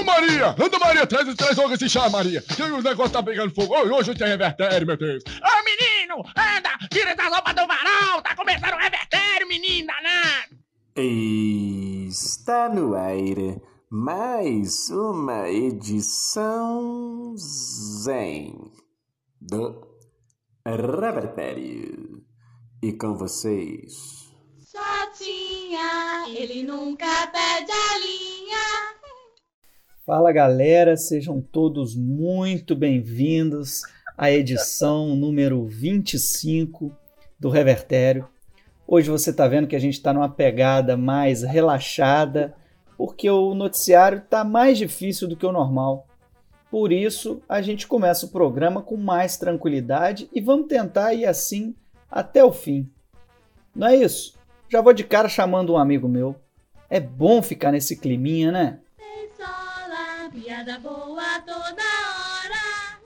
Ô Maria, anda Maria, traz, traz logo esse chá, Maria. O negócio tá pegando fogo. Hoje, hoje tem revertério, meu Deus. Ô menino, anda, tira essa roupa do varal, tá começando o revertério, menino danado. Está no ar mais uma edição Zen do Revertério. E com vocês, Shotinha, ele nunca perde a linha. Fala galera, sejam todos muito bem-vindos à edição número 25 do Revertério. Hoje você está vendo que a gente está numa pegada mais relaxada, porque o noticiário está mais difícil do que o normal. Por isso, a gente começa o programa com mais tranquilidade e vamos tentar ir assim até o fim. Não é isso? Já vou de cara chamando um amigo meu. É bom ficar nesse climinha, né? Piada boa toda hora.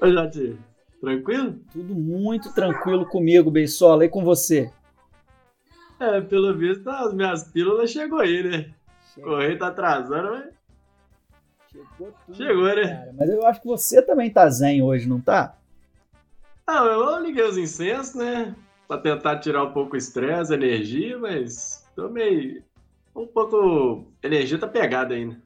Oi, Jati. Tranquilo? Tudo muito tranquilo comigo, Beisola, e com você? É, pelo visto as minhas pílulas chegou aí, né? Correio tá atrasando, mas Chegou tudo, Chegou, né? cara. Mas eu acho que você também tá zen hoje, não tá? Ah, eu liguei os incensos, né? Pra tentar tirar um pouco o estresse, a energia, mas tô meio. Um pouco. A energia tá pegada ainda.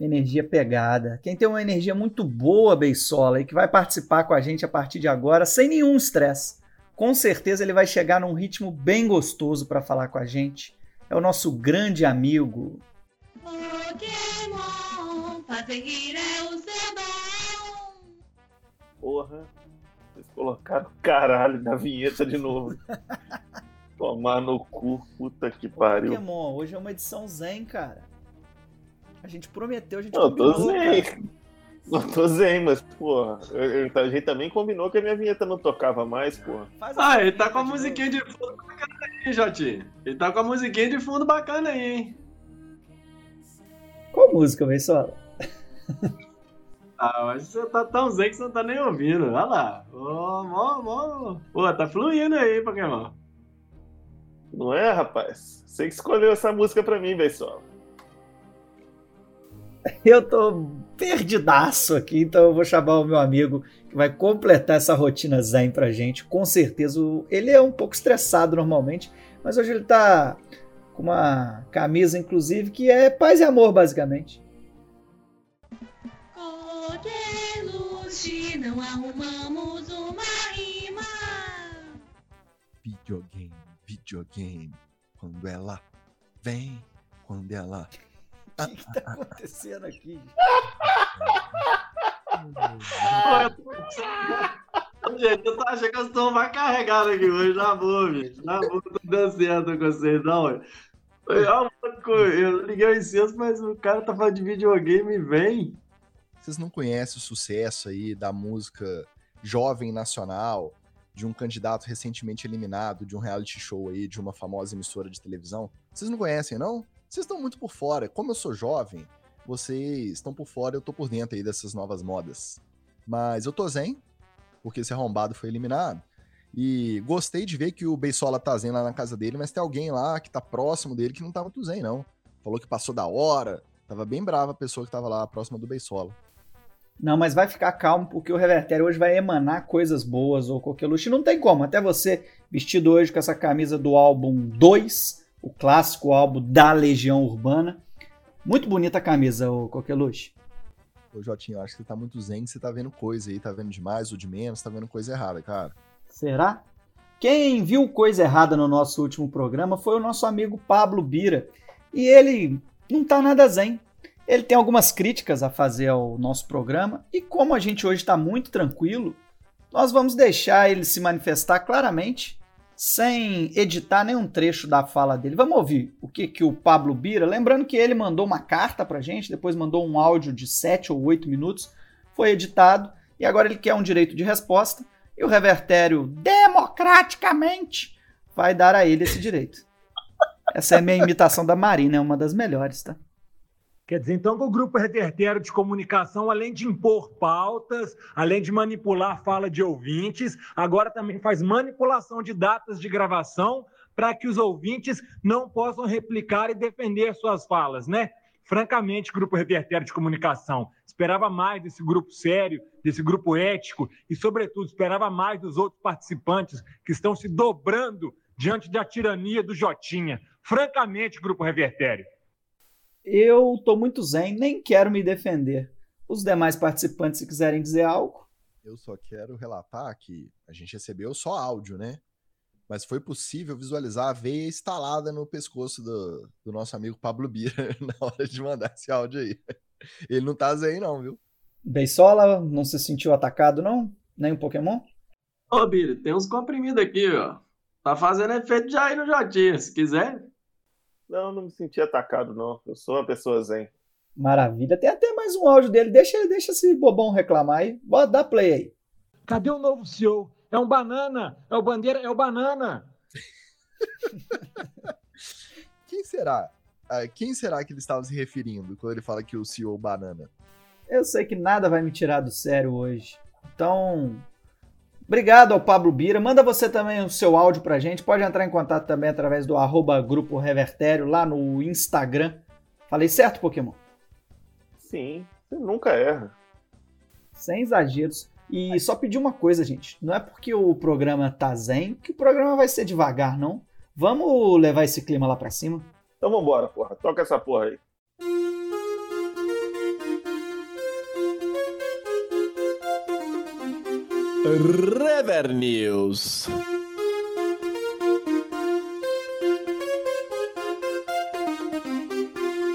Energia pegada. Quem tem uma energia muito boa, Beisola, e que vai participar com a gente a partir de agora, sem nenhum estresse. Com certeza ele vai chegar num ritmo bem gostoso para falar com a gente. É o nosso grande amigo. Pokémon, é o seu dom. Porra, vocês colocaram caralho na vinheta de novo. Tomar no cu, puta que pariu. Pokémon, hoje é uma edição zen, cara. A gente prometeu, a gente Não, eu tô combinou, zen. cara. Não tô zen, mas, porra, a gente também combinou que a minha vinheta não tocava mais, porra. Ah, ele tá vinheta com a musiquinha de fundo bacana aí, Jati. Ele tá com a musiquinha de fundo bacana aí, hein? Qual música, Beisola? Ah, mas você tá tão zen que você não tá nem ouvindo. Olha lá. Ô, mó, mó. Pô, tá fluindo aí, Pokémon. Não é, rapaz? Você que escolheu essa música pra mim, pessoal. Eu tô perdidaço aqui, então eu vou chamar o meu amigo que vai completar essa rotina zen pra gente. Com certeza, ele é um pouco estressado normalmente, mas hoje ele tá com uma camisa, inclusive, que é paz e amor, basicamente. Coqueluche, não arrumamos uma rima. Videogame, videogame. Quando ela vem, quando ela. O que, que tá acontecendo aqui? Gente, eu tô achando que eu estou mais carregado aqui hoje, na boa, gente. Na boa, tô dando certo com vocês, não. ué. Foi uma coisa, Eu liguei o incenso, mas o cara tá falando de videogame e vem. Vocês não conhecem o sucesso aí da música jovem nacional, de um candidato recentemente eliminado de um reality show aí, de uma famosa emissora de televisão? Vocês não conhecem, não? Vocês estão muito por fora. Como eu sou jovem, vocês estão por fora, eu tô por dentro aí dessas novas modas. Mas eu tô zen, porque esse arrombado foi eliminado. E gostei de ver que o Beisola tá zen lá na casa dele, mas tem alguém lá que tá próximo dele que não tá muito zen, não. Falou que passou da hora, tava bem brava a pessoa que tava lá próxima do Beisola. Não, mas vai ficar calmo, porque o Revertério hoje vai emanar coisas boas ou coqueluche. Não tem como. Até você, vestido hoje com essa camisa do álbum 2, o clássico álbum da Legião Urbana. Muito bonita a camisa, o coqueluche. Ô, Jotinho, eu acho que você tá muito zen, você tá vendo coisa aí, tá vendo demais ou de menos, tá vendo coisa errada, cara. Será? Quem viu coisa errada no nosso último programa foi o nosso amigo Pablo Bira. E ele não tá nada zen. Ele tem algumas críticas a fazer ao nosso programa. E como a gente hoje está muito tranquilo, nós vamos deixar ele se manifestar claramente, sem editar nenhum trecho da fala dele. Vamos ouvir o que, que o Pablo Bira. Lembrando que ele mandou uma carta pra gente, depois mandou um áudio de 7 ou 8 minutos, foi editado e agora ele quer um direito de resposta. E o Revertério, democraticamente, vai dar a ele esse direito. Essa é a minha imitação da Marina, é uma das melhores, tá? Quer dizer, então, que o Grupo Revertério de Comunicação, além de impor pautas, além de manipular a fala de ouvintes, agora também faz manipulação de datas de gravação para que os ouvintes não possam replicar e defender suas falas, né? Francamente, Grupo Revertério de Comunicação, esperava mais desse grupo sério, desse grupo ético e, sobretudo, esperava mais dos outros participantes que estão se dobrando diante da tirania do Jotinha. Francamente, Grupo Revertério. Eu tô muito zen, nem quero me defender. Os demais participantes, se quiserem dizer algo. Eu só quero relatar que a gente recebeu só áudio, né? Mas foi possível visualizar a veia instalada no pescoço do, do nosso amigo Pablo Bira na hora de mandar esse áudio aí. Ele não tá zen, não, viu? Beisola não se sentiu atacado, não? Nem um Pokémon? Ô, Bira, tem uns comprimidos aqui, ó. Tá fazendo efeito já aí no Jotinha, se quiser. Não, não me senti atacado, não. Eu sou uma pessoa zen. Maravilha. Tem até mais um áudio dele. Deixa, deixa esse bobão reclamar aí. Bota, dá play aí. Cadê o novo CEO? É um banana! É o bandeira, é o banana! Quem será? Ah, quem será que ele estava se referindo quando ele fala que o CEO banana? Eu sei que nada vai me tirar do sério hoje. Então, obrigado ao Pablo Bira. Manda você também o seu áudio pra gente. Pode entrar em contato também através do arroba Grupo Revertério lá no Instagram. Falei certo, Pokémon? Sim, você nunca erra. Sem exageros. E só pedir uma coisa, gente. Não é porque o programa tá zen que o programa vai ser devagar, não. Vamos levar esse clima lá pra cima. Então vambora, porra. Toca essa porra aí. Rever News.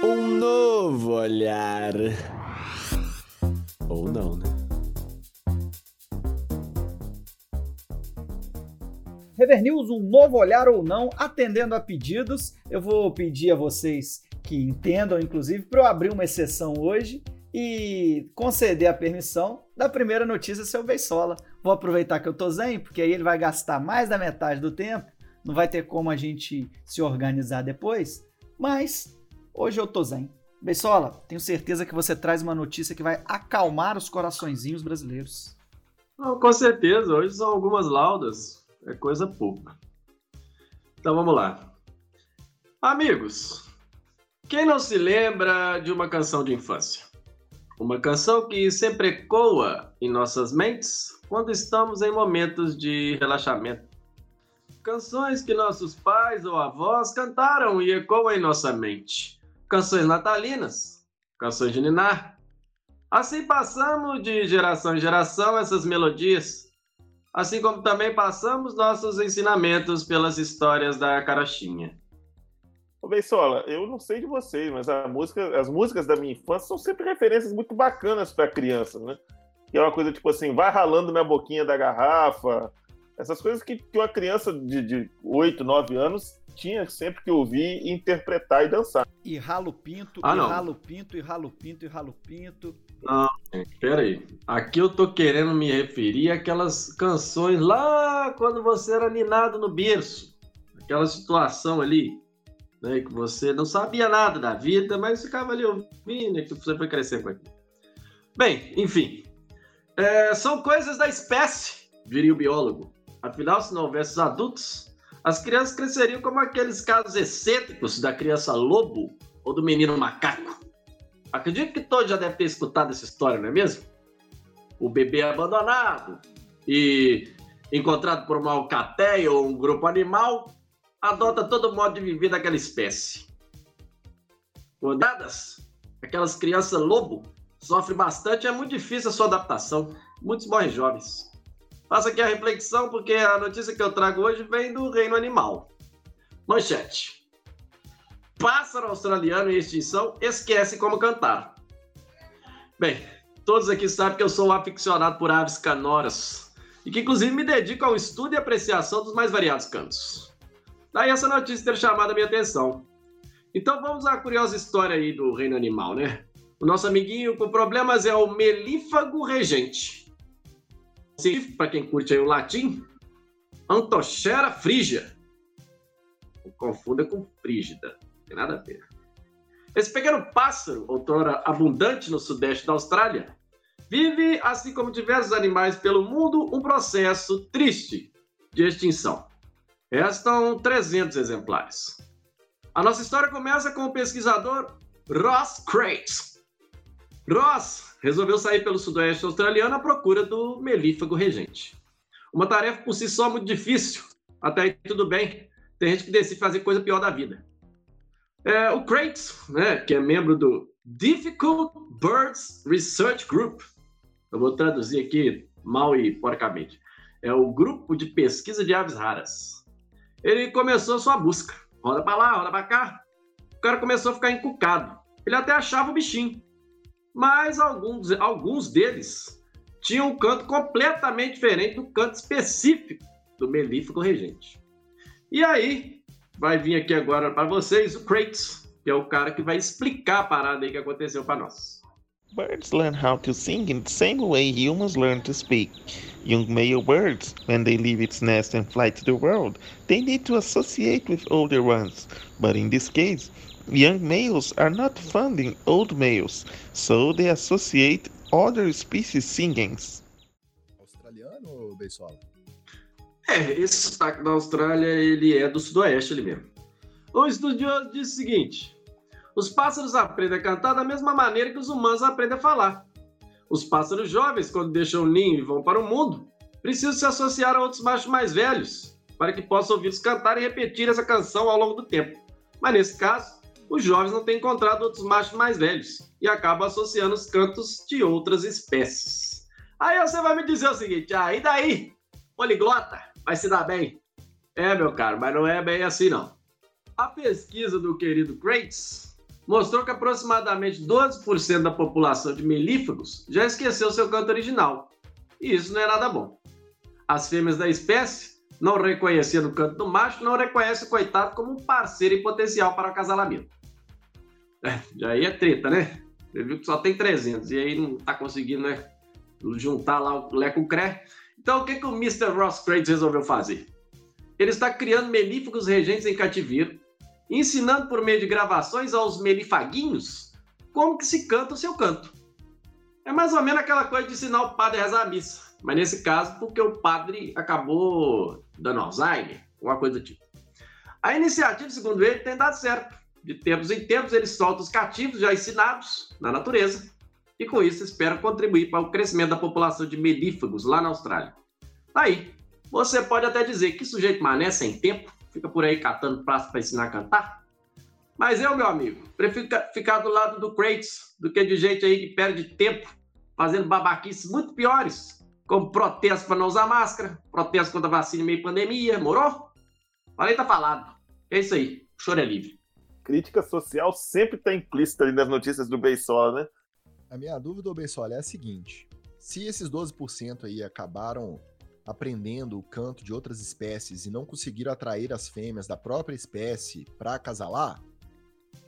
Um novo olhar. Ou não, né? Rever News, um novo olhar ou não, atendendo a pedidos. Eu vou pedir a vocês que entendam, inclusive, para eu abrir uma exceção hoje e conceder a permissão da primeira notícia seu Beisola. Vou aproveitar que eu tô zen, porque aí ele vai gastar mais da metade do tempo, não vai ter como a gente se organizar depois, mas hoje eu tô zen. Beisola, tenho certeza que você traz uma notícia que vai acalmar os coraçõezinhos brasileiros. Não, com certeza, hoje são algumas laudas, é coisa pouca. Então vamos lá. Amigos, quem não se lembra de uma canção de infância? Uma canção que sempre ecoa em nossas mentes quando estamos em momentos de relaxamento. Canções que nossos pais ou avós cantaram e ecoam em nossa mente. Canções natalinas, canções de ninar. Assim passamos de geração em geração essas melodias. Assim como também passamos nossos ensinamentos pelas histórias da carochinha. Ô, Beisola, eu não sei de vocês, mas música, as músicas da minha infância são sempre referências muito bacanas para criança, né? Que é uma coisa tipo assim, vai ralando minha boquinha da garrafa. Essas coisas que, que uma criança de, de 8, 9 anos tinha sempre que ouvir, interpretar e dançar. E ralo pinto, Ah, e não. ralo pinto, e ralo pinto, e ralo pinto. Não, peraí. Aqui eu tô querendo me referir àquelas canções lá quando você era ninado no berço. Aquela situação ali, né? Que você não sabia nada da vida, mas ficava ali ouvindo e que você foi crescer com aquilo. Bem, enfim. É, são coisas da espécie, diria o biólogo. Afinal, se não houvesse os adultos, as crianças cresceriam como aqueles casos excêntricos da criança lobo ou do menino macaco. Acredito que todos já devem ter escutado essa história, não é mesmo? O bebê abandonado e encontrado por uma alcateia ou um grupo animal adota todo modo de viver daquela espécie. Rodadas, aquelas crianças lobo sofrem bastante, é muito difícil a sua adaptação. Muitos morrem jovens. Faço aqui a reflexão porque a notícia que eu trago hoje vem do reino animal. Manchete. Pássaro australiano em extinção esquece como cantar. Bem, todos aqui sabem que eu sou um aficionado por aves canoras e que inclusive me dedico ao estudo e apreciação dos mais variados cantos. Daí essa notícia ter chamado a minha atenção. Então vamos à curiosa história aí do reino animal, né? O nosso amiguinho com problemas é o melífago regente. Para quem curte aí o latim, Antochera frígia. Não confunda com frígida, não tem nada a ver. Esse pequeno pássaro, outrora abundante no sudeste da Austrália, vive, assim como diversos animais pelo mundo, um processo triste de extinção. Restam 300 exemplares. A nossa história começa com o pesquisador Ross Crates. Ross resolveu sair pelo sudoeste australiano à procura do melífago regente. Uma tarefa por si só muito difícil. Até aí tudo bem. Tem gente que decide fazer coisa pior da vida. É, o Crates, né, que é membro do Difficult Birds Research Group. Eu vou traduzir aqui mal e porcamente. É o grupo de pesquisa de aves raras. Ele começou sua busca. Roda para lá, roda para cá. O cara começou a ficar encucado. Ele até achava o bichinho. Mas alguns, alguns deles tinham um canto completamente diferente do canto específico do melífago regente. E aí, vai vir aqui agora para vocês o Crates, que é o cara que vai explicar a parada aí que aconteceu para nós. Birds learn how to sing in the same way humans learn to speak. Young male birds, when they leave its nest and fly to the world, they need to associate with older ones. But in this case, young males are not funding old males, so they associate other species singings. Australiano ou Beisola? É, esse sotaque da Austrália, ele é do sudoeste ali mesmo. O estudioso diz o seguinte: os pássaros aprendem a cantar da mesma maneira que os humanos aprendem a falar. Os pássaros jovens, quando deixam o ninho e vão para o mundo, precisam se associar a outros machos mais velhos, para que possam ouvi-los cantar e repetir essa canção ao longo do tempo. Mas nesse caso, os jovens não têm encontrado outros machos mais velhos e acabam associando os cantos de outras espécies. Aí você vai me dizer o seguinte: ah, e daí? Poliglota, vai se dar bem. É, meu caro, mas não é bem assim não. A pesquisa do querido Crates mostrou que aproximadamente 12% da população de melífagos já esqueceu seu canto original. E isso não é nada bom. As fêmeas da espécie, não reconhecendo o canto do macho, não reconhecem o coitado como um parceiro em potencial para o acasalamento. É, aí é treta, né? Você viu que só tem 300 e aí não tá conseguindo, né? Juntar lá o Lé com o Cré. Então o que, que o Mr. Ross Crates resolveu fazer? Ele está criando melífagos regentes em cativeiro ensinando por meio de gravações aos melifaguinhos como que se canta o seu canto. É mais ou menos aquela coisa de ensinar o padre a rezar a missa, mas nesse caso porque o padre acabou dando Alzheimer, alguma coisa do tipo. A iniciativa, segundo ele, tem dado certo. De tempos em tempos, ele solta os cativos já ensinados na natureza e com isso espera contribuir para o crescimento da população de melífagos lá na Austrália. Aí, você pode até dizer que sujeito mané sem tempo fica por aí catando praça para ensinar a cantar. Mas eu, meu amigo, prefiro ficar do lado do Kratos do que de gente aí que perde tempo fazendo babaquices muito piores, como protesto para não usar máscara, protesto contra a vacina em meio pandemia, morou? Falei, tá falado. É isso aí, o choro é livre. Crítica social sempre está implícita ali nas notícias do Beisola, né? A minha dúvida, Beisola, é a seguinte: se esses 12% aí acabaram aprendendo o canto de outras espécies e não conseguiram atrair as fêmeas da própria espécie para acasalar?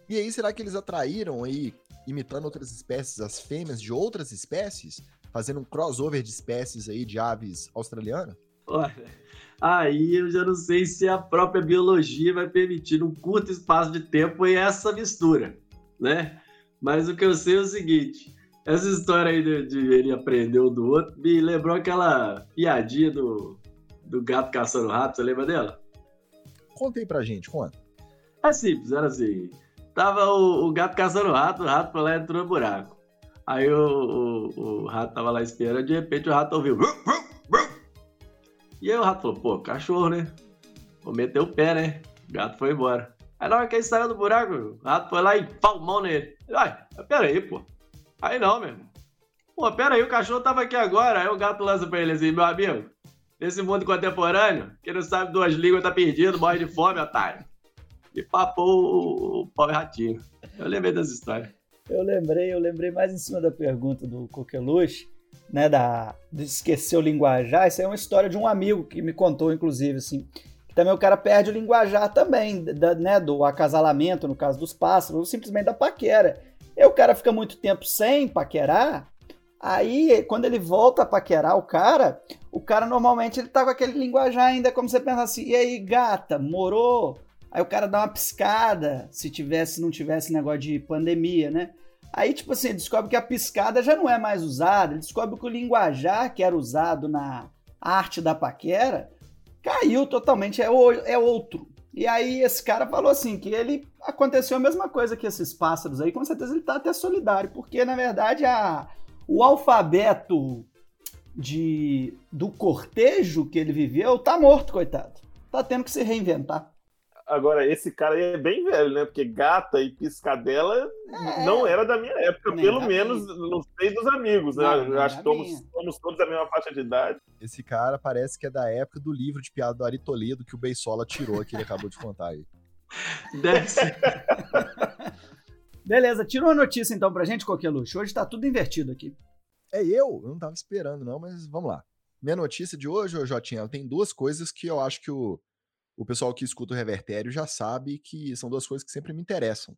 E aí, será que eles atraíram aí, imitando outras espécies, as fêmeas de outras espécies? Fazendo um crossover de espécies aí de aves australianas? Olha, aí eu já não sei se a própria biologia vai permitir um curto espaço de tempo essa mistura, né? Mas o que eu sei é o seguinte: essa história aí de, de ele aprender um do outro me lembrou aquela piadinha do, do gato caçando rato, você lembra dela? Contei pra gente, conta. É simples, era assim. Tava o, o gato caçando rato, o rato foi lá e entrou no buraco. Aí o, o, o, rato tava lá esperando, de repente o rato ouviu. E aí o rato falou, pô, cachorro, né? Vou meter o pé, né? O gato foi embora. Aí na hora que ele saiu do buraco, o rato foi lá e palmão nele. Ai, pera aí, pô. Aí não, meu irmão. Pô, pera aí, o cachorro tava aqui agora. Aí o gato lança pra ele assim, meu amigo, nesse mundo contemporâneo, quem não sabe duas línguas tá perdido, morre de fome, otário. E papou o, o pobre ratinho. Eu lembrei das histórias. Eu lembrei, eu lembrei mais em cima da pergunta do Coqueluche, né, da, de esquecer o linguajar. Isso é uma história de um amigo que me contou, inclusive, assim. Que também o cara perde o linguajar também, da, né, do acasalamento, no caso dos pássaros, ou simplesmente da paquera. E o cara fica muito tempo sem paquerar, aí quando ele volta a paquerar o cara, o cara normalmente ele tá com aquele linguajar ainda, como você pensa assim, e aí gata, morou? Aí o cara dá uma piscada, se tivesse, não tivesse negócio de pandemia, né? Aí, tipo assim, descobre que a piscada já não é mais usada, ele descobre que o linguajar que era usado na arte da paquera caiu totalmente, é, o, é outro. E aí esse cara falou assim que ele aconteceu a mesma coisa que esses pássaros aí, com certeza ele tá até solidário, porque na verdade a, o alfabeto de do cortejo que ele viveu tá morto, coitado. Tá tendo que se reinventar. Agora, esse cara aí é bem velho, né? Porque gata e piscadela É. não era da minha época, Nem pelo menos não sei dos amigos, né? Não, acho que somos, somos todos da mesma faixa de idade. Esse cara parece que é da época do livro de piada do Ari Toledo que o Beisola tirou, que ele acabou de contar aí. Deve ser. Beleza, tira uma notícia então pra gente, Coqueluche. Hoje tá tudo invertido aqui. É eu? Eu não tava esperando, não, mas vamos lá. Minha notícia de hoje, ô Jotinha, tem duas coisas que eu acho que o, o pessoal que escuta o Revertério já sabe que são duas coisas que sempre me interessam.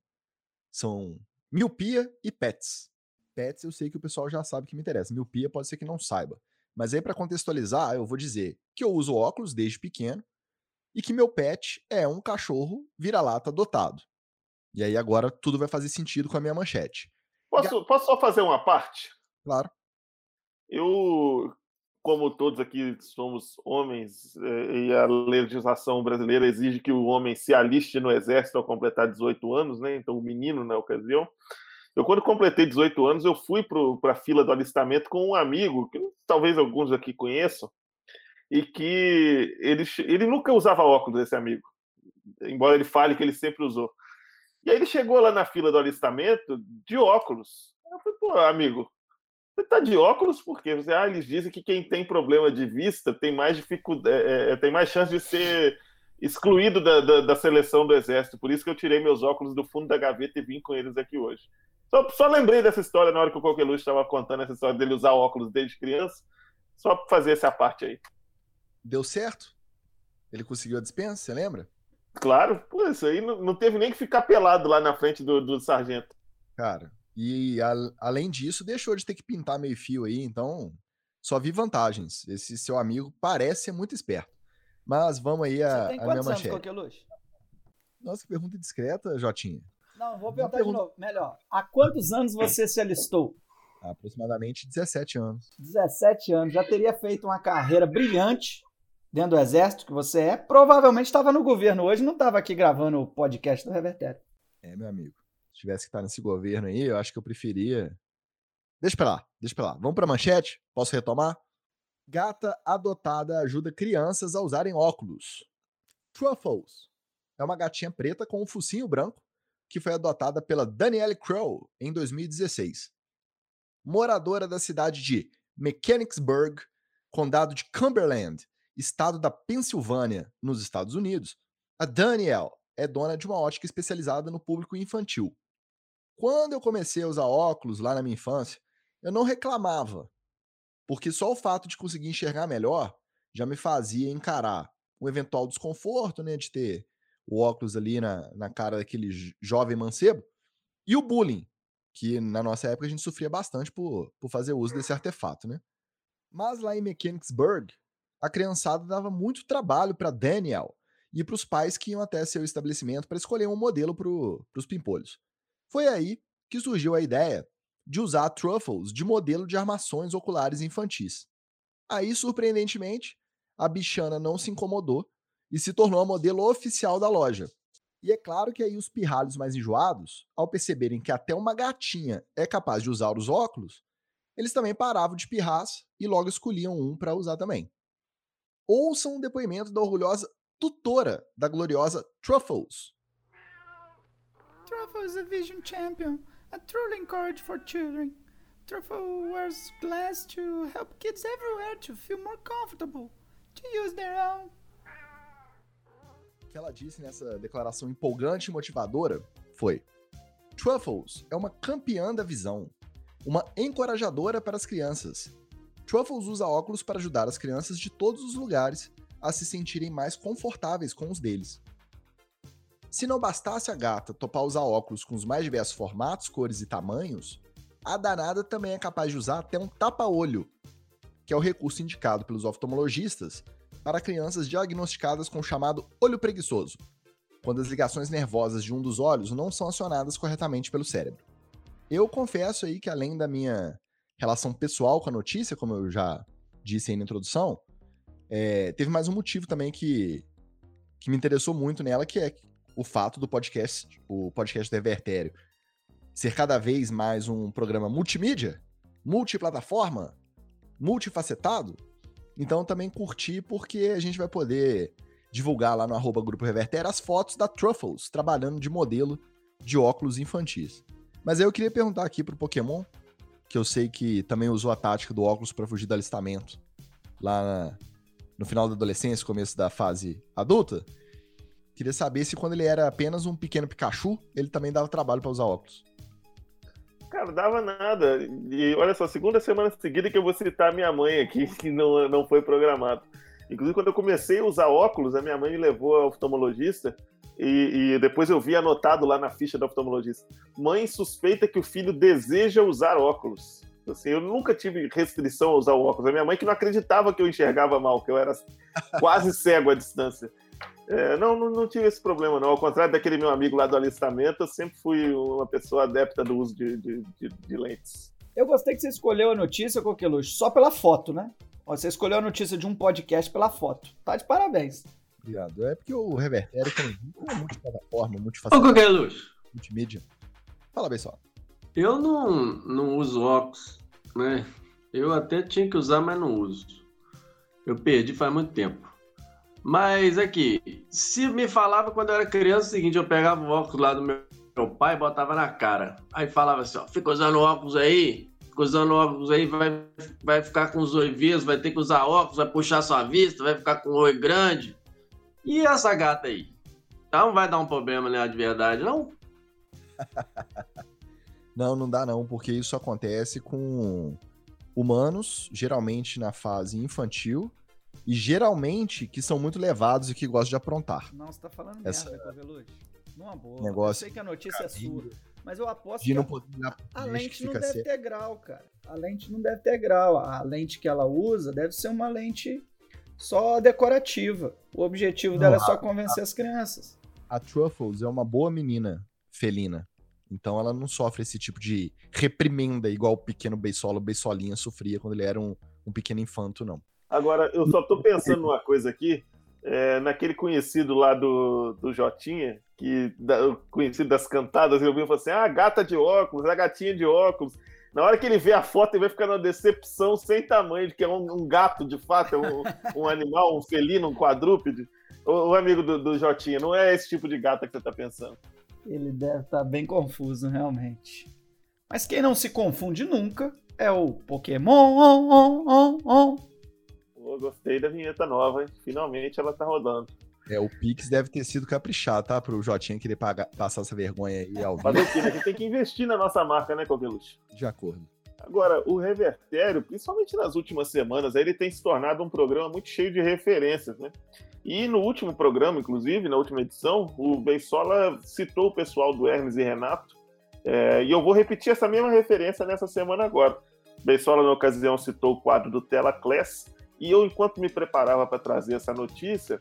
São miopia e pets. Pets eu sei que o pessoal já sabe que me interessa. Miopia pode ser que não saiba. Mas aí, pra contextualizar, eu vou dizer que eu uso óculos desde pequeno e que meu pet é um cachorro vira-lata adotado. E aí agora tudo vai fazer sentido com a minha manchete. Posso, posso só fazer uma parte? Claro. Eu, como todos aqui somos homens, eh, e a legislação brasileira exige que o homem se aliste no exército ao completar 18 anos, né? Então, o menino na ocasião. Eu, quando completei 18 anos, eu fui para a fila do alistamento com um amigo, que talvez alguns aqui conheçam, e que ele, ele nunca usava óculos, esse amigo, embora ele fale que ele sempre usou. E aí ele chegou lá na fila do alistamento de óculos. Eu falei, pô, amigo, você tá de óculos por quê? Você, ah, eles dizem que quem tem problema de vista tem mais dificuldade, tem mais chance de ser excluído da, da, da seleção do exército. Por isso que eu tirei meus óculos do fundo da gaveta e vim com eles aqui hoje. Só, só lembrei dessa história na hora que o Coqueluche estava contando essa história dele usar óculos desde criança. Só para fazer essa parte aí. Deu certo? Ele conseguiu a dispensa, você lembra? Claro, pô, isso aí não, não teve nem que ficar pelado lá na frente do, do sargento. Cara, e a- além disso, deixou de ter que pintar meio fio aí, então só vi vantagens. Esse seu amigo parece ser muito esperto. Mas vamos aí Você a, tem a minha anos, manchete. Coqueluche? Nossa, que pergunta discreta, Jotinha. Não, vou perguntar de pergunta- novo. Melhor. Há quantos anos você se alistou? Há aproximadamente 17 anos. 17 anos. Já teria feito uma carreira brilhante dentro do exército, que você é. Provavelmente estava no governo hoje, não estava aqui gravando o podcast do Revertério. É, meu amigo. Se tivesse que estar nesse governo aí, eu acho que eu preferia. Deixa pra lá, deixa pra lá. Vamos pra manchete? Posso retomar? Gata adotada ajuda crianças a usarem óculos. Truffles é uma gatinha preta com um focinho branco que foi adotada pela Danielle Crow em 2016. Moradora da cidade de Mechanicsburg, condado de Cumberland, estado da Pensilvânia, nos Estados Unidos, a Danielle é dona de uma ótica especializada no público infantil. Quando eu comecei a usar óculos lá na minha infância, eu não reclamava, porque só o fato de conseguir enxergar melhor já me fazia encarar um eventual desconforto, né, de ter o óculos ali na, na cara daquele jo- jovem mancebo, e o bullying, que na nossa época a gente sofria bastante por, por fazer uso desse artefato, né? Mas lá em Mechanicsburg, a criançada dava muito trabalho para Daniel e para os pais que iam até seu estabelecimento para escolher um modelo para os pimpolhos. Foi aí que surgiu a ideia de usar truffles de modelo de armações oculares infantis. Aí, surpreendentemente, a bichana não se incomodou e se tornou a modelo oficial da loja. E é claro que aí os pirralhos mais enjoados, ao perceberem que até uma gatinha é capaz de usar os óculos, eles também paravam de pirras e logo escolhiam um para usar também. Ouçam um depoimento da orgulhosa tutora da gloriosa Truffles. Truffle is a vision champion, a truly encourage for children. Truffle wears glass to help kids everywhere to feel more comfortable, to use their own. O que ela disse nessa declaração empolgante e motivadora foi: Truffles é uma campeã da visão, uma encorajadora para as crianças. Truffles usa óculos para ajudar as crianças de todos os lugares a se sentirem mais confortáveis com os deles. Se não bastasse a gata topar usar óculos com os mais diversos formatos, cores e tamanhos, a danada também é capaz de usar até um tapa-olho, que é o recurso indicado pelos oftalmologistas para crianças diagnosticadas com o chamado olho preguiçoso, quando as ligações nervosas de um dos olhos não são acionadas corretamente pelo cérebro. Eu confesso aí que além da minha relação pessoal com a notícia, como eu já disse aí na introdução, é, teve mais um motivo também que que me interessou muito nela, que é o fato do podcast, o podcast do Revertério, ser cada vez mais um programa multimídia, multiplataforma, multifacetado. Então também curti porque a gente vai poder divulgar lá no arroba Grupo Revertério as fotos da Truffles trabalhando de modelo de óculos infantis. Mas aí eu queria perguntar aqui pro Pokémon, que eu sei que também usou a tática do óculos para fugir do alistamento lá na- no final da adolescência, começo da fase adulta. Queria saber se quando ele era apenas um pequeno Pikachu, ele também dava trabalho para usar óculos. Cara, dava nada. E olha só, segunda semana seguida que eu vou citar minha mãe aqui, que não, não foi programado. Inclusive, quando eu comecei a usar óculos, a minha mãe me levou ao oftalmologista e, e depois eu vi anotado lá na ficha do oftalmologista: mãe suspeita que o filho deseja usar óculos. Assim, eu nunca tive restrição a usar óculos. A minha mãe que não acreditava que eu enxergava mal, que eu era quase cego à distância. É, não, não, não tive esse problema, não. Ao contrário daquele meu amigo lá do alistamento, eu sempre fui uma pessoa adepta do uso de, de, de- de lentes. Eu gostei que você escolheu a notícia, Coqueluche, só pela foto, né? Você escolheu a notícia de um podcast pela foto. Tá de parabéns. Obrigado. É porque o Revertério tem é multiplataforma, Ô, multifacetado, Coqueluche, multimídia. Fala bem só. eu não, não uso óculos, né? Eu até tinha que usar, mas não uso. Eu perdi faz muito tempo. Mas aqui, se me falava quando eu era criança o seguinte, eu pegava o óculos lá do meu, meu pai e botava na cara. Aí falava assim, ó, fica usando óculos aí, fica usando óculos aí, vai, vai ficar com os olhos vias, vai ter que usar óculos, vai puxar sua vista, vai ficar com o olho grande. E essa gata aí? Não vai dar um problema nela de verdade, não? Não, não dá não, porque isso acontece com humanos, geralmente na fase infantil, e geralmente que são muito levados e que gostam de aprontar. Não, você tá falando Essa- merda, Coqueluche. Numa boa. Negócio- Eu sei que a notícia é sua, mas eu aposto De que não a, a lente não deve cego. ter grau, cara. A lente não deve ter grau. A lente que ela usa deve ser uma lente só decorativa. O objetivo dela é só convencer as crianças. A Truffles é uma boa menina felina. Então ela não sofre esse tipo de reprimenda igual o pequeno Beisola, o Beisolinha sofria quando ele era um, um pequeno infanto, não. Agora, eu só tô pensando numa coisa aqui, é, naquele conhecido lá do, do Jotinha, que da- o conhecido das cantadas, ele ouviu e falou assim: ah, gata de óculos, a gatinha de óculos. Na hora que ele vê a foto, ele vai ficar numa decepção sem tamanho, de que é um, um gato de fato, é um, um animal, um felino, um quadrúpede. O, o amigo do, do Jotinha, não é esse tipo de gata que você tá pensando. Ele deve estar bem confuso, realmente. Mas quem não se confunde nunca é o Pokémon. On, on, on, gostei da vinheta nova, hein? Finalmente ela tá rodando. É, o Pix deve ter sido caprichado, tá? Pro Jotinha querer pagar- passar essa vergonha aí ao vivo. quê? né? A gente tem que investir na nossa marca, né, Coqueluche? De acordo. Agora, o Revertério, principalmente nas últimas semanas, ele tem se tornado um programa muito cheio de referências, né? E no último programa, inclusive, na última edição, o Beisola citou o pessoal do Hermes e Renato, é, e eu vou repetir essa mesma referência nessa semana agora. Beisola, na ocasião, citou o quadro do Tela Class, e eu, enquanto me preparava para trazer essa notícia,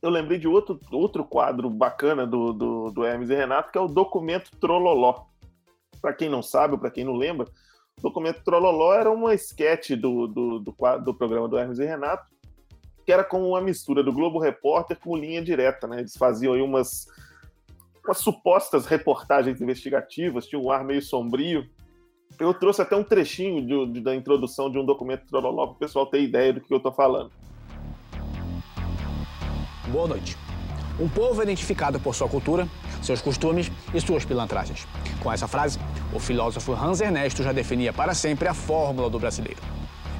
eu lembrei de outro, outro quadro bacana do, do, do Hermes e Renato, que é o Documento Trololó. Para quem não sabe, ou para quem não lembra, o Documento Trololó era uma sketch do, do, do, do programa do Hermes e Renato, que era como uma mistura do Globo Repórter com linha direta, né? Eles faziam aí umas, umas supostas reportagens investigativas, tinha um ar meio sombrio. Eu trouxe até um trechinho de- de- da introdução de um documento Trololó para o pessoal ter ideia do que eu estou falando. Boa noite. Um povo é identificado por sua cultura, seus costumes e suas pilantragens. Com essa frase, o filósofo Hans Ernesto já definia para sempre a fórmula do brasileiro.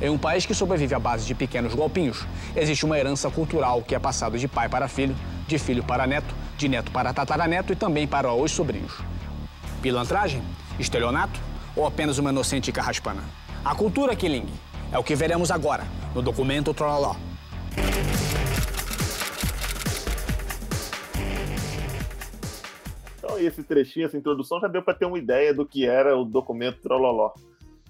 Em um país que sobrevive à base de pequenos golpinhos, existe uma herança cultural que é passada de pai para filho, de filho para neto, de neto para tataraneto e também para os sobrinhos. Pilantragem? Estelionato? Ou apenas uma inocente carraspana? A cultura Killing é o que veremos agora no documento Trololó. Então, esse trechinho, essa introdução já deu para ter uma ideia do que era o documento Trololó.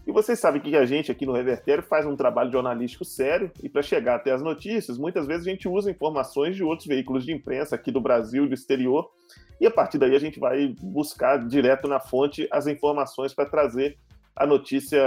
E vocês sabem que a gente aqui no Revertério faz um trabalho jornalístico sério e para chegar até as notícias, muitas vezes a gente usa informações de outros veículos de imprensa aqui do Brasil e do exterior e a partir daí a gente vai buscar direto na fonte as informações para trazer a notícia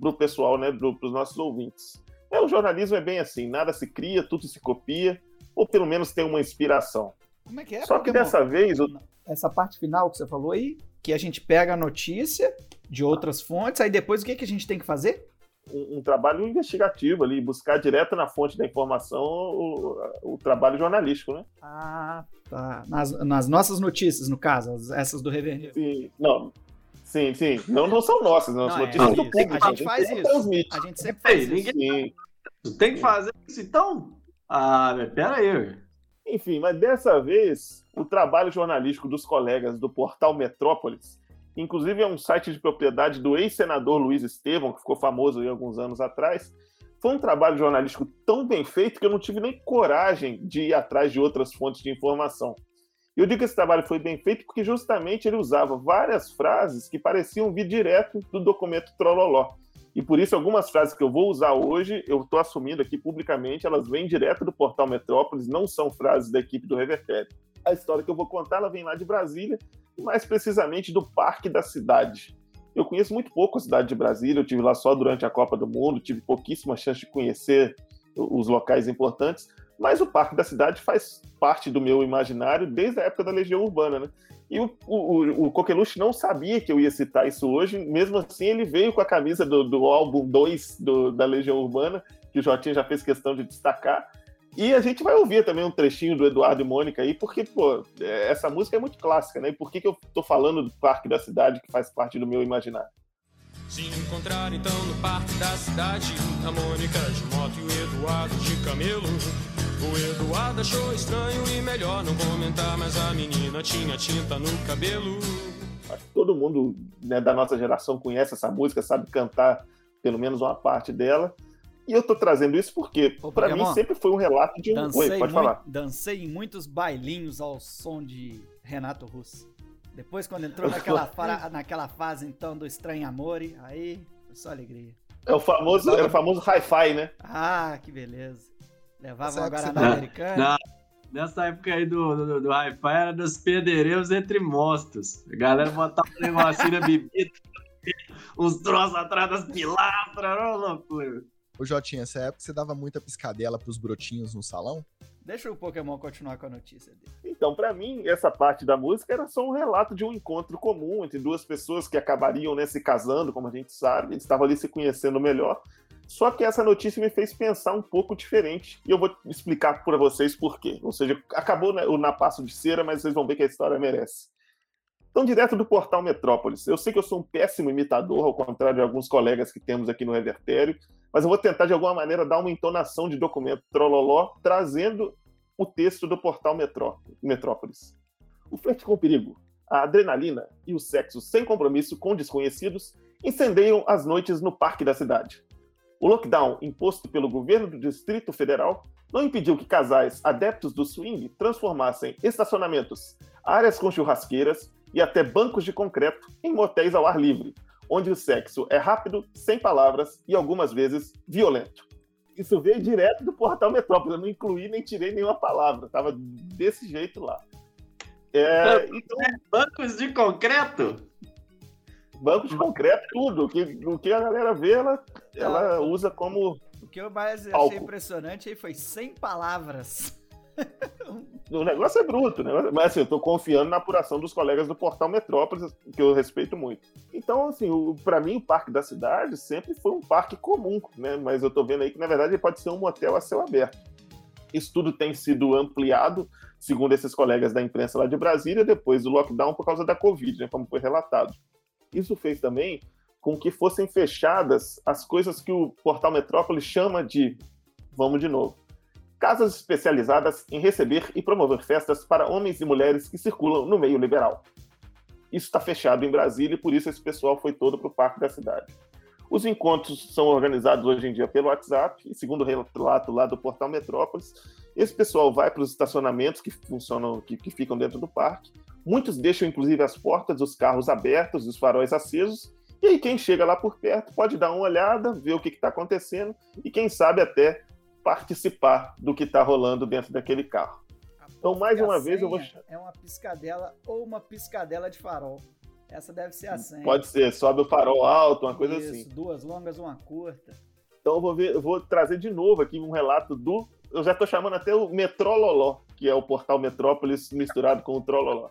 para o pessoal, né, para os nossos ouvintes. É, o jornalismo é bem assim, nada se cria, tudo se copia ou pelo menos tem uma inspiração. Como é que é? Só que dessa vez, o- Essa parte final que você falou aí, que a gente pega a notícia de outras fontes, aí depois o que, que a gente tem que fazer? Um, um trabalho investigativo ali, buscar direto na fonte da informação o, o trabalho jornalístico, né? Ah, tá. Nas, nas nossas notícias, no caso, as- essas do Revernier. Sim, não. Sim, sim. Não, não são nossas, não. As Não, é notícias do isso. público. A gente faz isso. transmite. A gente sempre faz Ei, isso. ninguém tem que fazer isso então? Ah, pera aí. Enfim, mas dessa vez, o trabalho jornalístico dos colegas do portal Metrópolis, inclusive é um site de propriedade do ex-senador Luiz Estevam, que ficou famoso aí alguns anos atrás, foi um trabalho jornalístico tão bem feito que eu não tive nem coragem de ir atrás de outras fontes de informação. Eu digo que esse trabalho foi bem feito porque justamente ele usava várias frases que pareciam vir direto do documento Trololó. E por isso, algumas frases que eu vou usar hoje, eu estou assumindo aqui publicamente, elas vêm direto do portal Metrópolis, não são frases da equipe do Revertério. A história que eu vou contar, ela vem lá de Brasília, mais precisamente do Parque da Cidade. Eu conheço muito pouco a cidade de Brasília, eu tive lá só durante a Copa do Mundo, tive pouquíssima chance de conhecer os locais importantes, mas o Parque da Cidade faz parte do meu imaginário desde a época da Legião Urbana, né? E o, o, o Coqueluche não sabia que eu ia citar isso hoje, mesmo assim ele veio com a camisa do, do álbum 2 da Legião Urbana, que o Jotinha já fez questão de destacar. E a gente vai ouvir também um trechinho do Eduardo e Mônica aí, porque, pô, é, essa música é muito clássica, né? E por que, que eu tô falando do Parque da Cidade, que faz parte do meu imaginário? Se encontrar então no parque da cidade A Mônica de moto e o Eduardo de camelo O Eduardo achou estranho e melhor não comentar Mas a menina tinha tinta no cabelo Acho que todo mundo né, da nossa geração conhece essa música, sabe cantar pelo menos uma parte dela. E eu tô trazendo isso porque, para mim, sempre foi um relato de um. Dancei, Oi, pode mui- falar. dancei em muitos bailinhos ao som de Renato Russo. Depois, quando entrou naquela, fa- naquela fase, então, do Estranho Amore, aí foi só alegria. É o famoso, é o famoso hi-fi, né? Ah, que beleza. Levava época Guaraná você- americana. Nessa época aí do, do, do Hi-Fi era dos pedreiros entre monstros. A galera botava um negocinho na bebida, uns troços atrás das pilastras, era uma loucura. Ô Jotinha, essa época você dava muita piscadela pros brotinhos no salão? Deixa o Pokémon continuar com a notícia dele. Então, para mim, essa parte da música era só um relato de um encontro comum entre duas pessoas que acabariam né, se casando, como a gente sabe, eles estavam ali se conhecendo melhor. Só que essa notícia me fez pensar um pouco diferente e eu vou explicar para vocês por quê. Ou seja, acabou né, o na passo de cera, mas vocês vão ver que a história merece. Então, direto do portal Metrópolis. Eu sei que eu sou um péssimo imitador, ao contrário de alguns colegas que temos aqui no Revertério, mas eu vou tentar, de alguma maneira, dar uma entonação de documento trololó, trazendo o texto do portal Metró- Metrópolis. O flerte com o perigo, a adrenalina e o sexo sem compromisso com desconhecidos incendeiam as noites no parque da cidade. O lockdown imposto pelo governo do Distrito Federal não impediu que casais adeptos do swing transformassem estacionamentos, áreas com churrasqueiras e até bancos de concreto em motéis ao ar livre, onde o sexo é rápido, sem palavras e algumas vezes violento. Isso veio direto do portal Metrópole, eu não incluí nem tirei nenhuma palavra, tava desse jeito lá. É, então, Bancos de concreto? banco de concreto, tudo. O que, o que a galera vê, ela, ela usa como. O que eu mais achei Álcool. impressionante aí foi 100 palavras. O negócio é bruto, né? Mas assim, eu tô confiando na apuração dos colegas do Portal Metrópolis, que eu respeito muito. Então, assim, o, pra mim, o Parque da Cidade sempre foi um parque comum, né? Mas eu tô vendo aí que, na verdade, ele pode ser um motel a céu aberto. Isso tudo tem sido ampliado, segundo esses colegas da imprensa lá de Brasília, depois do lockdown por causa da Covid, né? Como foi relatado. Isso fez também com que fossem fechadas as coisas que o Portal Metrópolis chama de, vamos de novo, casas especializadas em receber e promover festas para homens e mulheres que circulam no meio liberal. Isso está fechado em Brasília e por isso esse pessoal foi todo para o Parque da Cidade. Os encontros são organizados hoje em dia pelo WhatsApp e, segundo o relato lá do Portal Metrópolis, esse pessoal vai para os estacionamentos que funcionam, que, que ficam dentro do parque. Muitos deixam, inclusive, as portas dos carros abertos, os faróis acesos, e aí quem chega lá por perto pode dar uma olhada, ver o que está acontecendo e, quem sabe, até participar do que está rolando dentro daquele carro. Então, mais uma vez, eu vou. É uma piscadela ou uma piscadela de farol. Essa deve ser a senha. Pode ser, sobe o farol alto, uma coisa Isso, assim. duas longas, uma curta. Então eu vou, ver, eu vou trazer de novo aqui um relato do eu já tô chamando até o Metrololó, que é o portal Metrópolis misturado com o Trololó.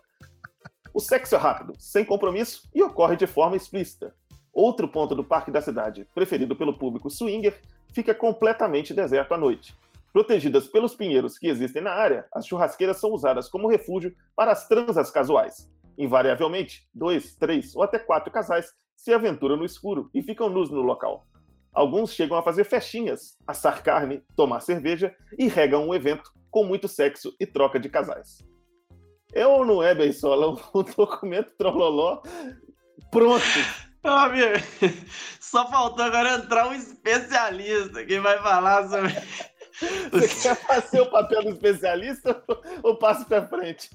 O sexo é rápido, sem compromisso e ocorre de forma explícita. Outro ponto do parque da cidade, preferido pelo público swinger, fica completamente deserto à noite. Protegidas pelos pinheiros que existem na área, as churrasqueiras são usadas como refúgio para as transas casuais. Invariavelmente, dois, três ou até quatro casais se aventuram no escuro e ficam nus no local. Alguns chegam a fazer festinhas, assar carne, tomar cerveja e regam um evento com muito sexo e troca de casais. É ou não é, Beisola? Um documento trololó pronto. Ô, amigo, só faltou agora entrar um especialista que vai falar sobre. Você quer fazer o papel do especialista ou passo pra frente?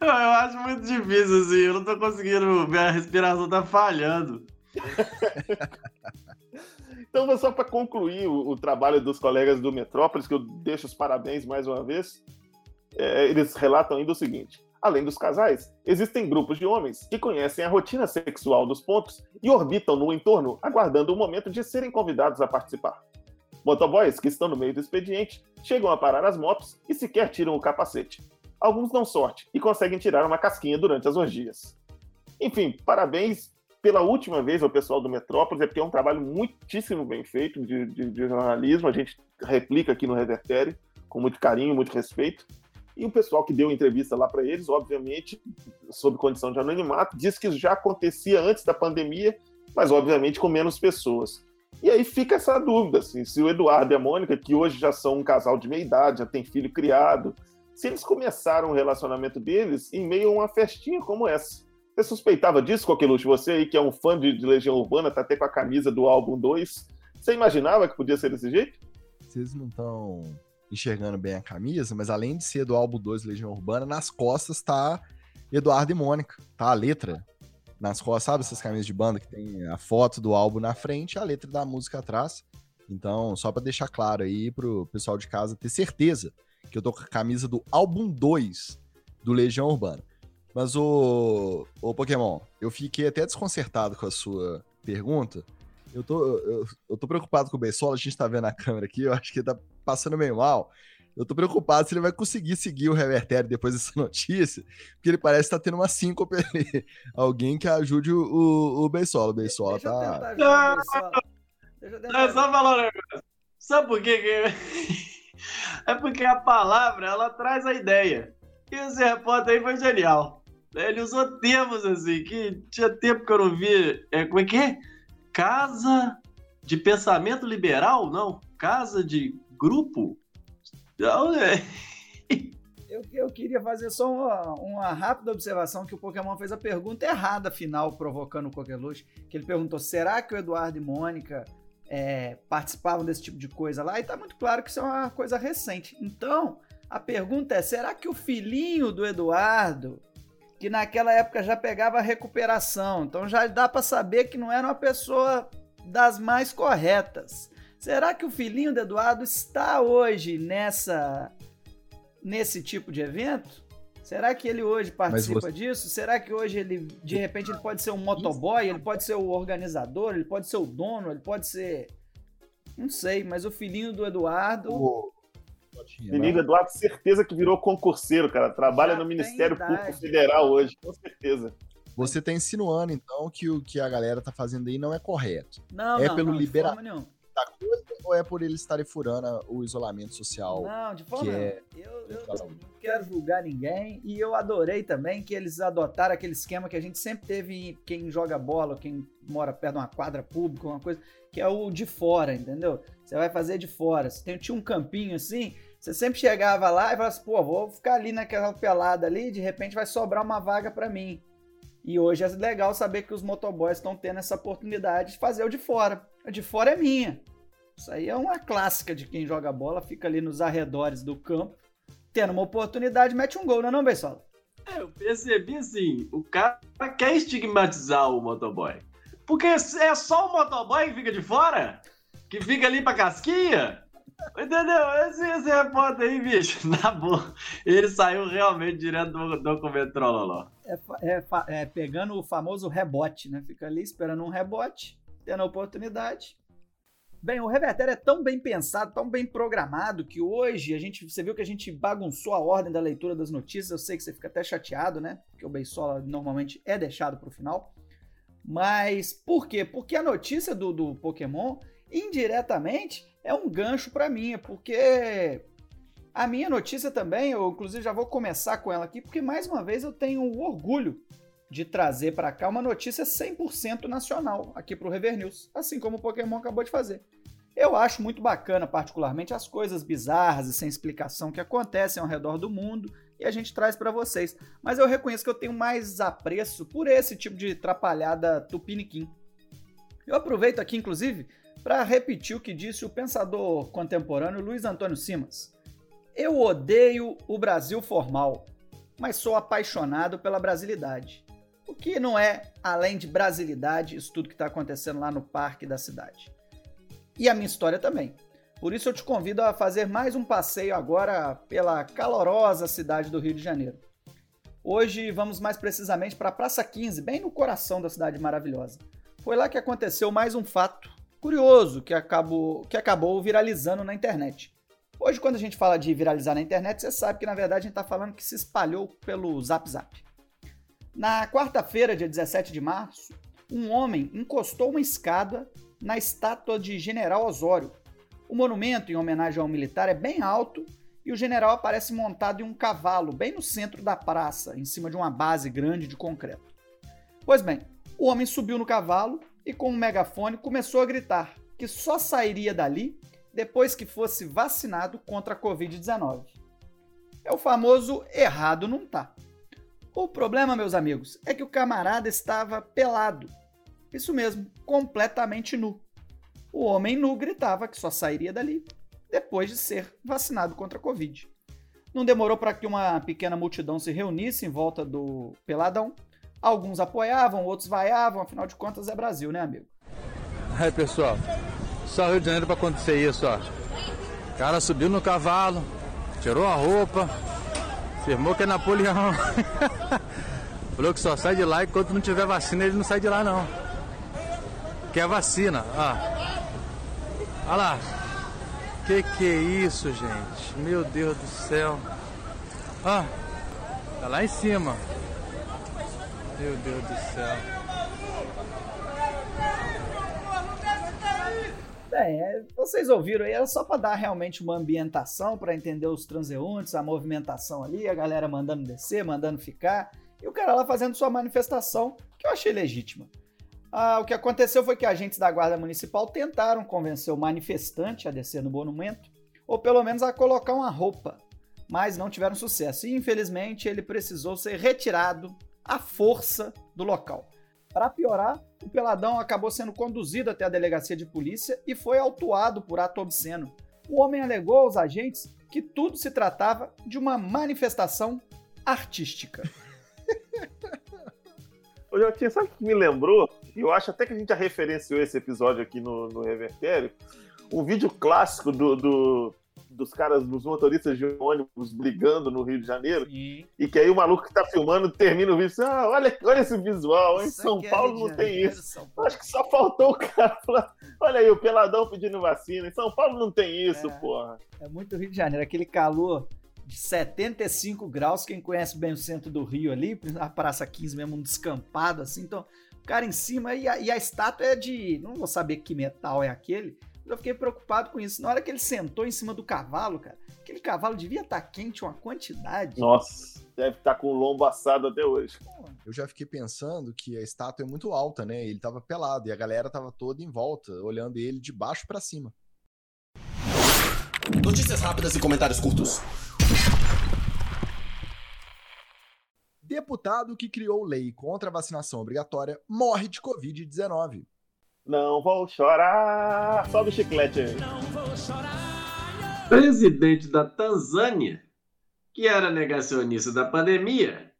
Eu, eu acho muito difícil, assim. Eu não tô conseguindo. Minha respiração tá falhando. Então, só para concluir o, o, trabalho dos colegas do Metrópolis, que eu deixo os parabéns mais uma vez, é, eles relatam ainda o seguinte: além dos casais, existem grupos de homens que conhecem a rotina sexual dos pontos e orbitam no entorno, aguardando o momento de serem convidados a participar. Motoboys que estão no meio do expediente chegam a parar as motos e sequer tiram o capacete. Alguns dão sorte e conseguem tirar uma casquinha durante as orgias. Enfim, parabéns pela última vez ao pessoal do Metrópolis, é porque é um trabalho muitíssimo bem feito de, de, de jornalismo, a gente replica aqui no Revertério com muito carinho, muito respeito. E o pessoal que deu entrevista lá para eles, obviamente, sob condição de anonimato, disse que isso já acontecia antes da pandemia, mas obviamente com menos pessoas. E aí fica essa dúvida, assim, se o Eduardo e a Mônica, que hoje já são um casal de meia idade, já tem filho criado, se eles começaram o relacionamento deles em meio a uma festinha como essa. Você suspeitava disso, Coqueluche? Você aí que é um fã de, de, Legião Urbana, tá até com a camisa do álbum 2. Você imaginava que podia ser desse jeito? Vocês não estão enxergando bem a camisa, mas além de ser do álbum 2 Legião Urbana, nas costas tá Eduardo e Mônica, tá a letra nas costas, sabe essas camisas de banda que tem a foto do álbum na frente e a letra da música atrás. Então, só para deixar claro aí pro pessoal de casa ter certeza que eu tô com a camisa do álbum 2 do Legião Urbana. Mas o, o Pokémon, eu fiquei até desconcertado com a sua pergunta. Eu tô, eu, eu tô preocupado com o Beisola, a gente tá vendo a câmera aqui, eu acho que ele tá passando meio mal. Eu tô preocupado se ele vai conseguir seguir o Revertério depois dessa notícia, porque ele parece estar tá tendo uma síncope ali. Alguém que ajude o, o, o Beisola. O Beisola Deixa tá. É só falar um negócio. Sabe por quê? É porque a palavra ela traz a ideia. E esse repórter aí foi genial. Ele usou termos assim, que tinha tempo que eu não vi. É, como é que é? Casa de pensamento liberal? Não. Casa de grupo? Não, é. Eu, eu queria fazer só uma, uma, rápida observação que o Pokémon fez a pergunta errada final, provocando o Coqueluche, que ele perguntou, será que o Eduardo e Mônica é, participavam desse tipo de coisa lá? E tá muito claro que isso é uma coisa recente. Então, a pergunta é, será que o filhinho do Eduardo, que naquela época já pegava a recuperação, então já dá para saber que não era uma pessoa das mais corretas. Será que o filhinho do Eduardo está hoje nessa nesse tipo de evento? Será que ele hoje participa você... disso? Será que hoje ele, de repente, ele pode ser um motoboy, ele pode ser o organizador, ele pode ser o dono, ele pode ser. Não sei, mas o filhinho do Eduardo. O filhinho do Eduardo, certeza que virou concurseiro, cara. Trabalha Já no Ministério Público Federal hoje, com certeza. Você está insinuando, então, que o que a galera tá fazendo aí não é correto. Não, é não, pelo não, liberamento da coisa ou é por eles estarem furando o isolamento social? Não, de forma que é... Eu, eu não quero julgar ninguém e eu adorei também que eles adotaram aquele esquema que a gente sempre teve quem joga bola, quem mora perto de uma quadra pública, uma coisa, que é o de fora, entendeu? Você vai fazer de fora. Você tem, tinha um campinho assim, você sempre chegava lá e falava assim, pô, vou ficar ali naquela pelada ali, de repente vai sobrar uma vaga para mim. E hoje é legal saber que os motoboys estão tendo essa oportunidade de fazer o de fora. A de fora é minha. Isso aí é uma clássica de quem joga bola, fica ali nos arredores do campo, tendo uma oportunidade, mete um gol, não é não, Beisola? É, eu percebi assim, o cara quer estigmatizar o motoboy. Porque é só o motoboy que fica de fora? Que fica ali pra casquinha? Entendeu? Esse, esse repórter aí, bicho, na boa, ele saiu realmente direto do documento Trololó. É, é, é, pegando o famoso rebote, né? Fica ali esperando um rebote, tendo a oportunidade. Bem, o Revertério é tão bem pensado, tão bem programado, que hoje a gente, você viu que a gente bagunçou a ordem da leitura das notícias. Eu sei que você fica até chateado, né? Porque o Beisola normalmente é deixado para o final. Mas por quê? Porque a notícia do, do Pokémon, indiretamente, é um gancho para mim. Porque a minha notícia também, eu inclusive já vou começar com ela aqui, porque mais uma vez eu tenho o orgulho de trazer para cá uma notícia 100% nacional aqui para o Rever News, assim como o Pokémon acabou de fazer. Eu acho muito bacana, particularmente, as coisas bizarras e sem explicação que acontecem ao redor do mundo e a gente traz para vocês. Mas eu reconheço que eu tenho mais apreço por esse tipo de trapalhada tupiniquim. Eu aproveito aqui, inclusive, para repetir o que disse o pensador contemporâneo Luiz Antônio Simas. Eu odeio o Brasil formal, mas sou apaixonado pela brasilidade. O que não é, além de brasilidade, isso tudo que está acontecendo lá no parque da cidade. E a minha história também. Por isso eu te convido a fazer mais um passeio agora pela calorosa cidade do Rio de Janeiro. Hoje vamos mais precisamente para a Praça 15, bem no coração da cidade maravilhosa. Foi lá que aconteceu mais um fato curioso que acabou, que acabou viralizando na internet. Hoje, quando a gente fala de viralizar na internet, você sabe que na verdade a gente está falando que se espalhou pelo Zap Zap. Na quarta-feira, dia 17 de março, um homem encostou uma escada na estátua de General Osório. O monumento, em homenagem ao militar, é bem alto e o general aparece montado em um cavalo, bem no centro da praça, em cima de uma base grande de concreto. Pois bem, o homem subiu no cavalo e, com um megafone, começou a gritar que só sairia dali depois que fosse vacinado contra a Covid-19. É o famoso errado não tá. O problema, meus amigos, é que o camarada estava pelado. Isso mesmo, completamente nu. O homem nu gritava que só sairia dali depois de ser vacinado contra a Covid. Não demorou para que uma pequena multidão se reunisse em volta do peladão. Alguns apoiavam, outros vaiavam, afinal de contas é Brasil, né, amigo? Aí, pessoal, só Rio de Janeiro para acontecer isso, ó. O cara subiu no cavalo, tirou a roupa, Afirmou que é Napoleão. Falou que só sai de lá enquanto não tiver vacina, ele não sai de lá não. Quer vacina, ó. Olha lá. Que que é isso, gente? Meu Deus do céu. Ó. Tá lá em cima. Meu Deus do céu. É, vocês ouviram aí, era só para dar realmente uma ambientação, para entender os transeuntes, a movimentação ali, a galera mandando descer, mandando ficar, e o cara lá fazendo sua manifestação, que eu achei legítima. Ah, o que aconteceu foi que agentes da Guarda Municipal tentaram convencer o manifestante a descer no monumento, ou pelo menos a colocar uma roupa, mas não tiveram sucesso. E infelizmente ele precisou ser retirado à força do local. Para piorar, o peladão acabou sendo conduzido até a delegacia de polícia e foi autuado por ato obsceno. O homem alegou aos agentes que tudo se tratava de uma manifestação artística. Ô, Jotinha, sabe o que me lembrou? Eu acho até que a gente já referenciou esse episódio aqui no, no Revertério. Um vídeo clássico do, do, dos caras, dos motoristas de ônibus brigando no Rio de Janeiro. Sim. E que aí o maluco que tá filmando termina o vídeo assim, ah, olha, olha esse visual, hein? Isso São é Paulo não tem isso. Acho que só faltou o cara falar, olha aí, o peladão pedindo vacina. Em São Paulo não tem isso, É. porra. É muito Rio de Janeiro, aquele calor de 75 graus, quem conhece bem o centro do Rio ali, a Praça 15 mesmo, um descampado assim, então o cara em cima e a, e a estátua é de, não vou saber que metal é aquele, eu fiquei preocupado com isso. Na hora que ele sentou em cima do cavalo, cara, aquele cavalo devia estar quente uma quantidade. Nossa, deve estar com o lombo assado até hoje. Eu já fiquei pensando que a estátua é muito alta, né? Ele tava pelado e a galera tava toda em volta, olhando ele de baixo pra cima. Notícias rápidas e comentários curtos. Deputado que criou lei contra a vacinação obrigatória morre de Covid-19. Não vou chorar. Sobe o chiclete aí. Presidente da Tanzânia, que era negacionista da pandemia,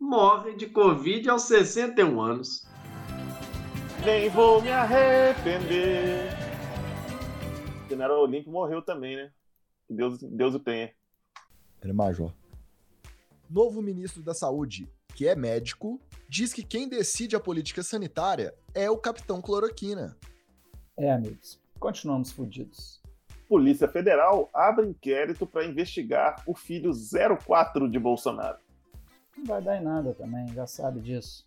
morre de Covid aos 61 anos. Nem vou me arrepender. O general Olímpio morreu também, né? Que Deus, Deus o tenha. Ele é major. Novo ministro da Saúde, que é médico, diz que quem decide a política sanitária é o capitão cloroquina. É, amigos. continuamos fodidos. Polícia Federal abre inquérito para investigar o filho 04 de Bolsonaro. Não vai dar em nada também, já sabe disso.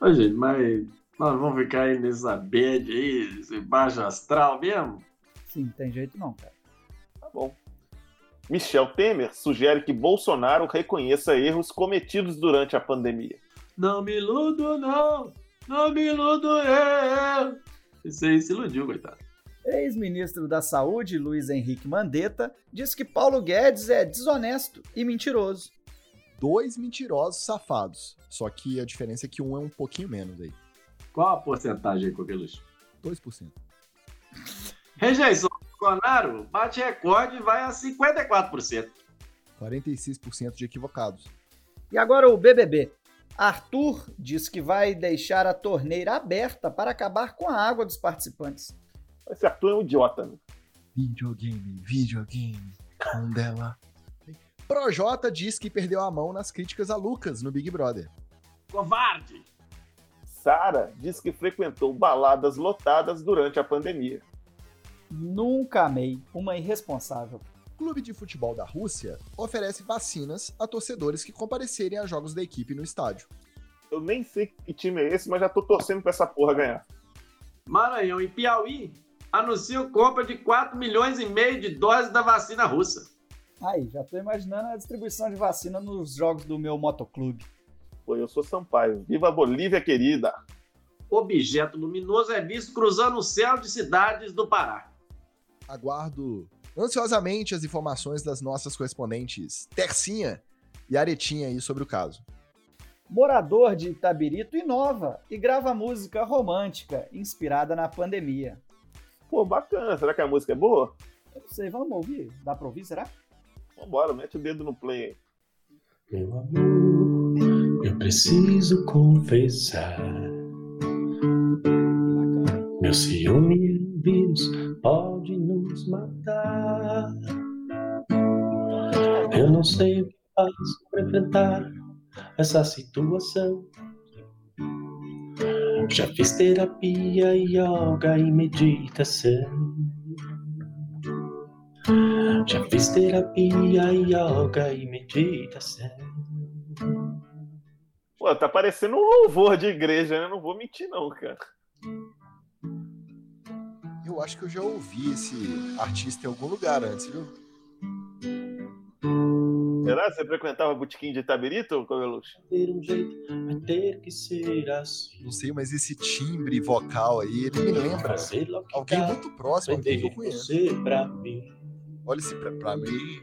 Ô, gente, mas nós vamos ficar aí nessa bad aí, esse baixo astral mesmo? Sim, não tem jeito não, cara. Tá bom. Michel Temer sugere que Bolsonaro reconheça erros cometidos durante a pandemia. Não me iludo, não! Não me iludo, eu! Isso aí se iludiu, coitado. Ex-ministro da Saúde, Luiz Henrique Mandetta, diz que Paulo Guedes é desonesto e mentiroso. Dois mentirosos safados. Só que a diferença é que um é um pouquinho menos aí. Qual a porcentagem aí, Coqueluche? 2%. Rejeição Bolsonaro bate recorde e vai a 54%. 46% de equivocados. E agora o BBB. Arthur diz que vai deixar a torneira aberta para acabar com a água dos participantes. Esse Arthur é um idiota, né? Videogame, videogame, Mandela. Projota diz que perdeu a mão nas críticas a Lucas no Big Brother. Covarde! Sara diz que frequentou baladas lotadas durante a pandemia. Nunca amei uma irresponsável. Clube de Futebol da Rússia oferece vacinas a torcedores que comparecerem a jogos da equipe no estádio. Eu nem sei que time é esse, mas já tô torcendo pra essa porra ganhar. Maranhão e Piauí anunciam compra de 4 milhões e meio de doses da vacina russa. Aí, já tô imaginando a distribuição de vacina nos jogos do meu motoclube. Pô, eu sou Sampaio. Viva a Bolívia, querida! Objeto luminoso é visto cruzando o céu de cidades do Pará. Aguardo ansiosamente as informações das nossas correspondentes Tercinha e Aretinha aí sobre o caso. Morador de Itabirito inova e grava música romântica inspirada na pandemia. Pô, bacana. Será que a música é boa? Eu não sei, vamos ouvir? Dá pra ouvir, será? Vambora, mete o dedo no play aí. Meu amor, eu preciso confessar. Meu ciúme é um vírus, pode nos matar. Eu não sei o que faço para enfrentar essa situação. Já fiz terapia, yoga e meditação. Já fiz terapia, yoga e meditação. Pô, tá parecendo um louvor de igreja, né? Não vou mentir, não, cara. Eu acho que eu já ouvi esse artista em algum lugar antes, viu? Será que você frequentava botequim de Itabirito, Cogeluche? Ter um jeito, vai ter que ser assim. Não sei, mas esse timbre vocal aí, ele me lembra alguém muito próximo a quem que eu conheço. você pra mim. Olha esse pra, pra mim.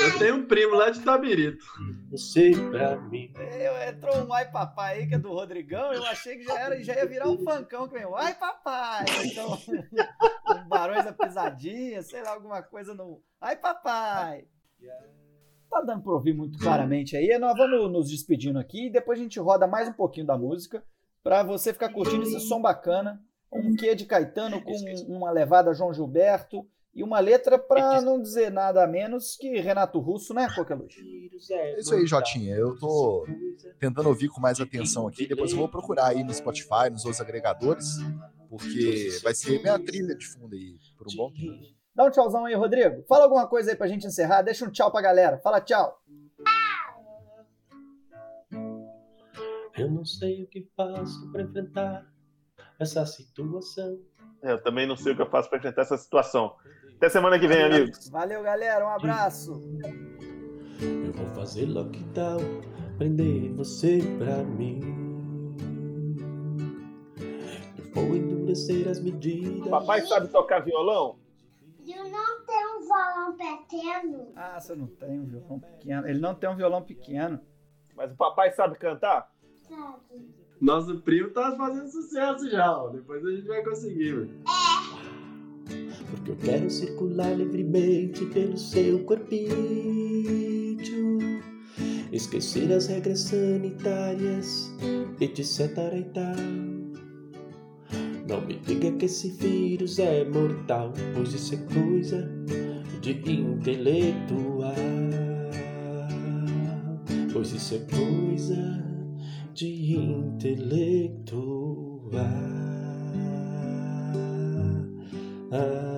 Eu tenho um primo lá de Itabirito. Você pra mim. Eu, entrou um Ai Papai aí, que é do Rodrigão, eu achei que já, era, já ia virar um funkão que vem, Ai Papai! Então, um Barões da Pisadinha, sei lá, alguma coisa no Ai Papai! Tá dando pra ouvir muito claramente aí, nós vamos nos despedindo aqui e depois a gente roda mais um pouquinho da música pra você ficar curtindo esse som bacana, um quê de Caetano com uma levada João Gilberto e uma letra pra não dizer nada a menos que Renato Russo, né, Coqueluche? É isso aí, Jotinha. Eu tô tentando ouvir com mais atenção aqui. Depois eu vou procurar aí no Spotify, nos outros agregadores, porque vai ser minha trilha de fundo aí por um bom tempo. Dá um tchauzão aí, Rodrigo. Fala alguma coisa aí pra gente encerrar. Deixa um tchau pra galera. Fala tchau. Eu não sei o que faço pra enfrentar essa situação. É, eu também não sei o que eu faço pra enfrentar essa situação. Até semana que vem, amigos. Valeu, galera. Um abraço. Eu vou fazer lockdown, prender você pra mim. Eu vou endurecer as medidas. Papai sabe tocar violão? Eu não tenho um violão pequeno. Ah, você não tem um violão pequeno. Ele não tem um violão pequeno. Mas o papai sabe cantar? Sabe? Nosso primo tá fazendo sucesso já, ó. Depois a gente vai conseguir, velho. Porque eu quero circular livremente pelo seu corpinho. Esquecer as regras sanitárias, etc e tal. Não me diga que esse vírus é mortal, pois isso é coisa de intelectual. Pois isso é coisa de intelectual. Ah,